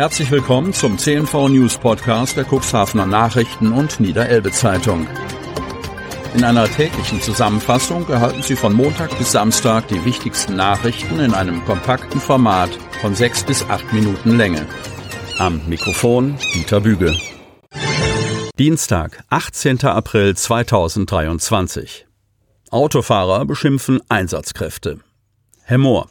Herzlich willkommen zum CNV News Podcast der Cuxhavener Nachrichten und Niederelbe Zeitung. In einer täglichen Zusammenfassung erhalten Sie von Montag bis Samstag die wichtigsten Nachrichten in einem kompakten Format von sechs bis acht Minuten Länge. Am Mikrofon Dieter Büge. Dienstag, 18. April 2023. Autofahrer beschimpfen Einsatzkräfte. Herr Mohr.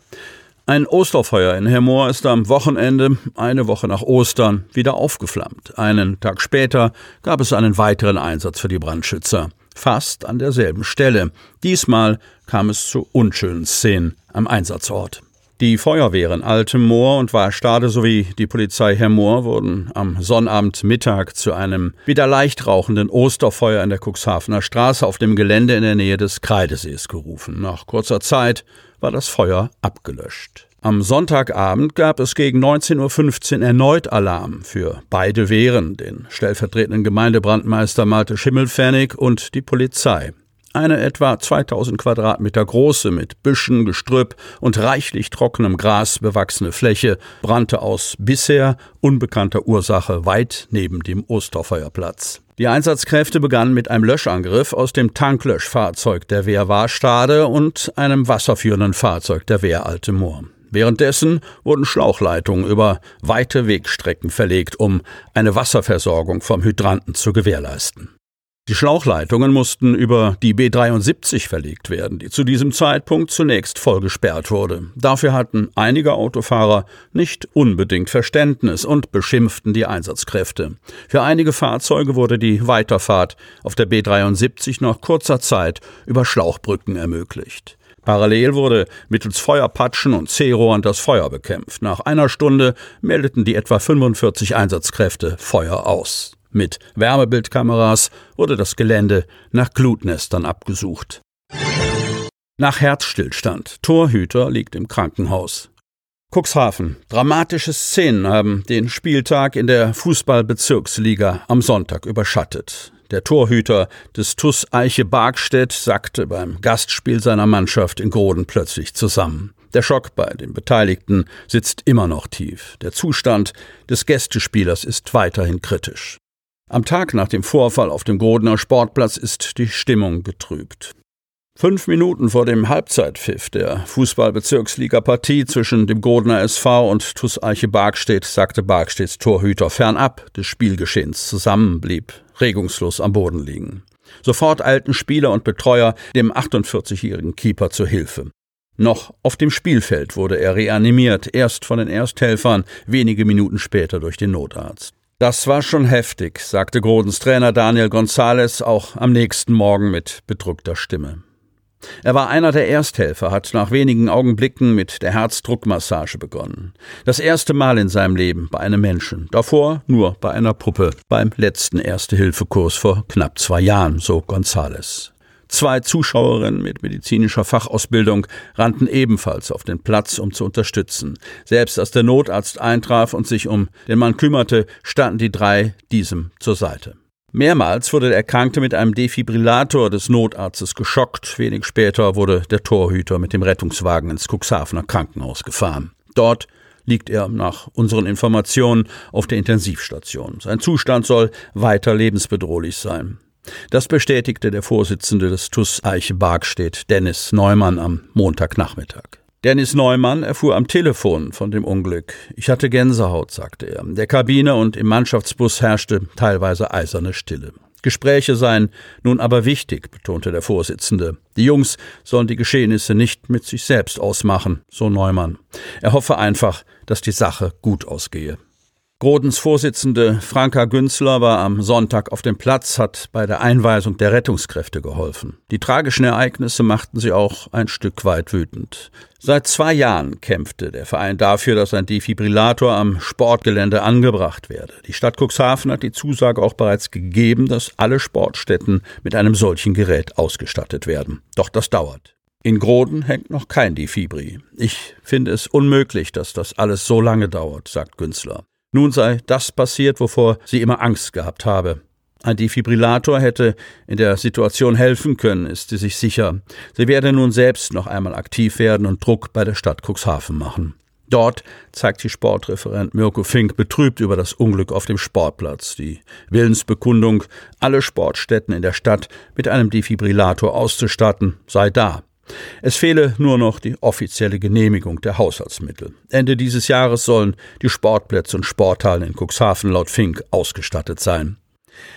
Ein Osterfeuer in Hermoor ist am Wochenende, eine Woche nach Ostern, wieder aufgeflammt. Einen Tag später gab es einen weiteren Einsatz für die Brandschützer. Fast an derselben Stelle. Diesmal kam es zu unschönen Szenen am Einsatzort. Die Feuerwehren Altemoor und Warstade sowie die Polizei Hermoor wurden am Sonnabendmittag zu einem wieder leicht rauchenden Osterfeuer in der Cuxhavener Straße auf dem Gelände in der Nähe des Kreidesees gerufen. Nach kurzer Zeit war das Feuer abgelöscht. Am Sonntagabend gab es gegen 19.15 Uhr erneut Alarm für beide Wehren, den stellvertretenden Gemeindebrandmeister Malte Schimmelfennig und die Polizei. Eine etwa 2000 Quadratmeter große, mit Büschen, Gestrüpp und reichlich trockenem Gras bewachsene Fläche brannte aus bisher unbekannter Ursache weit neben dem Osterfeuerplatz. Die Einsatzkräfte begannen mit einem Löschangriff aus dem Tanklöschfahrzeug der Wehr Warstade und einem wasserführenden Fahrzeug der Wehr Alte Moor. Währenddessen wurden Schlauchleitungen über weite Wegstrecken verlegt, um eine Wasserversorgung vom Hydranten zu gewährleisten. Die Schlauchleitungen mussten über die B73 verlegt werden, die zu diesem Zeitpunkt zunächst voll gesperrt wurde. Dafür hatten einige Autofahrer nicht unbedingt Verständnis und beschimpften die Einsatzkräfte. Für einige Fahrzeuge wurde die Weiterfahrt auf der B73 nach kurzer Zeit über Schlauchbrücken ermöglicht. Parallel wurde mittels Feuerpatschen und C-Rohren das Feuer bekämpft. Nach einer Stunde meldeten die etwa 45 Einsatzkräfte Feuer aus. Mit Wärmebildkameras wurde das Gelände nach Glutnestern abgesucht. Nach Herzstillstand. Torhüter liegt im Krankenhaus. Cuxhaven. Dramatische Szenen haben den Spieltag in der Fußballbezirksliga am Sonntag überschattet. Der Torhüter des TUS Eiche Bargstedt sackte beim Gastspiel seiner Mannschaft in Groden plötzlich zusammen. Der Schock bei den Beteiligten sitzt immer noch tief. Der Zustand des Gästespielers ist weiterhin kritisch. Am Tag nach dem Vorfall auf dem Grodener Sportplatz ist die Stimmung getrübt. Fünf Minuten vor dem Halbzeitpfiff der Fußballbezirksliga-Partie zwischen dem Grodener SV und TuS Eiche Bargstedt sagte Bargstedts Torhüter fernab des Spielgeschehens zusammen, blieb regungslos am Boden liegen. Sofort eilten Spieler und Betreuer dem 48-jährigen Keeper zur Hilfe. Noch auf dem Spielfeld wurde er reanimiert, erst von den Ersthelfern, wenige Minuten später durch den Notarzt. Das war schon heftig, sagte Grodens Trainer Daniel Gonzales auch am nächsten Morgen mit bedrückter Stimme. Er war einer der Ersthelfer, hat nach wenigen Augenblicken mit der Herzdruckmassage begonnen. Das erste Mal in seinem Leben bei einem Menschen, davor nur bei einer Puppe, beim letzten Erste-Hilfe-Kurs vor knapp zwei Jahren, so Gonzales. Zwei Zuschauerinnen mit medizinischer Fachausbildung rannten ebenfalls auf den Platz, um zu unterstützen. Selbst als der Notarzt eintraf und sich um den Mann kümmerte, standen die drei diesem zur Seite. Mehrmals wurde der Erkrankte mit einem Defibrillator des Notarztes geschockt. Wenig später wurde der Torhüter mit dem Rettungswagen ins Cuxhavener Krankenhaus gefahren. Dort liegt er nach unseren Informationen auf der Intensivstation. Sein Zustand soll weiter lebensbedrohlich sein. Das bestätigte der Vorsitzende des TUS Eiche Bargstedt, Dennis Neumann, am Montagnachmittag. Dennis Neumann erfuhr am Telefon von dem Unglück. Ich hatte Gänsehaut, sagte er. Der Kabine und im Mannschaftsbus herrschte teilweise eiserne Stille. Gespräche seien nun aber wichtig, betonte der Vorsitzende. Die Jungs sollen die Geschehnisse nicht mit sich selbst ausmachen, so Neumann. Er hoffe einfach, dass die Sache gut ausgehe. Grodens Vorsitzende Franka Günzler war am Sonntag auf dem Platz, hat bei der Einweisung der Rettungskräfte geholfen. Die tragischen Ereignisse machten sie auch ein Stück weit wütend. Seit zwei Jahren kämpfte der Verein dafür, dass ein Defibrillator am Sportgelände angebracht werde. Die Stadt Cuxhaven hat die Zusage auch bereits gegeben, dass alle Sportstätten mit einem solchen Gerät ausgestattet werden. Doch das dauert. In Groden hängt noch kein Defibri. Ich finde es unmöglich, dass das alles so lange dauert, sagt Günzler. Nun sei das passiert, wovor sie immer Angst gehabt habe. Ein Defibrillator hätte in der Situation helfen können, ist sie sich sicher. Sie werde nun selbst noch einmal aktiv werden und Druck bei der Stadt Cuxhaven machen. Dort zeigt sich Sportreferent Mirko Fink betrübt über das Unglück auf dem Sportplatz. Die Willensbekundung, alle Sportstätten in der Stadt mit einem Defibrillator auszustatten, sei da. Es fehle nur noch die offizielle Genehmigung der Haushaltsmittel. Ende dieses Jahres sollen die Sportplätze und Sporthallen in Cuxhaven laut Fink ausgestattet sein.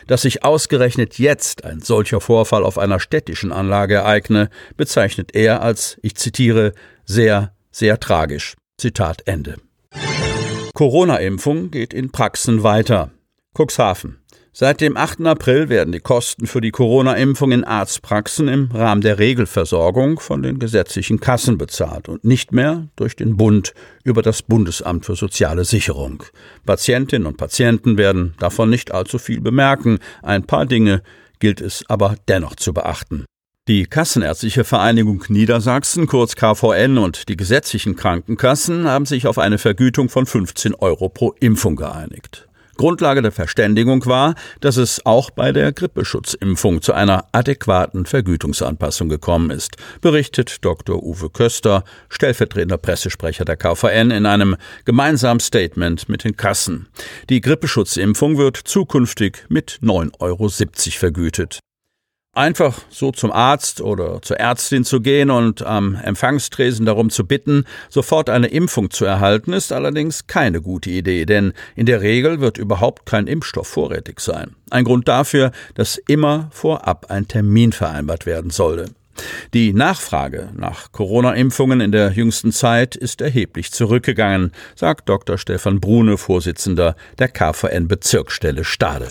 Dass sich ausgerechnet jetzt ein solcher Vorfall auf einer städtischen Anlage ereigne, bezeichnet er als, ich zitiere, sehr, sehr tragisch. Zitat Ende. Corona-Impfung geht in Praxen weiter. Cuxhaven. Seit dem 8. April werden die Kosten für die Corona-Impfung in Arztpraxen im Rahmen der Regelversorgung von den gesetzlichen Kassen bezahlt und nicht mehr durch den Bund über das Bundesamt für soziale Sicherung. Patientinnen und Patienten werden davon nicht allzu viel bemerken. Ein paar Dinge gilt es aber dennoch zu beachten. Die Kassenärztliche Vereinigung Niedersachsen, kurz KVN, und die gesetzlichen Krankenkassen haben sich auf eine Vergütung von 15 Euro pro Impfung geeinigt. Grundlage der Verständigung war, dass es auch bei der Grippeschutzimpfung zu einer adäquaten Vergütungsanpassung gekommen ist, berichtet Dr. Uwe Köster, stellvertretender Pressesprecher der KVN, in einem gemeinsamen Statement mit den Kassen. Die Grippeschutzimpfung wird zukünftig mit 9,70 Euro vergütet. Einfach so zum Arzt oder zur Ärztin zu gehen und am Empfangstresen darum zu bitten, sofort eine Impfung zu erhalten, ist allerdings keine gute Idee, denn in der Regel wird überhaupt kein Impfstoff vorrätig sein. Ein Grund dafür, dass immer vorab ein Termin vereinbart werden sollte. Die Nachfrage nach Corona-Impfungen in der jüngsten Zeit ist erheblich zurückgegangen, sagt Dr. Stefan Brune, Vorsitzender der KVN Bezirksstelle Stade.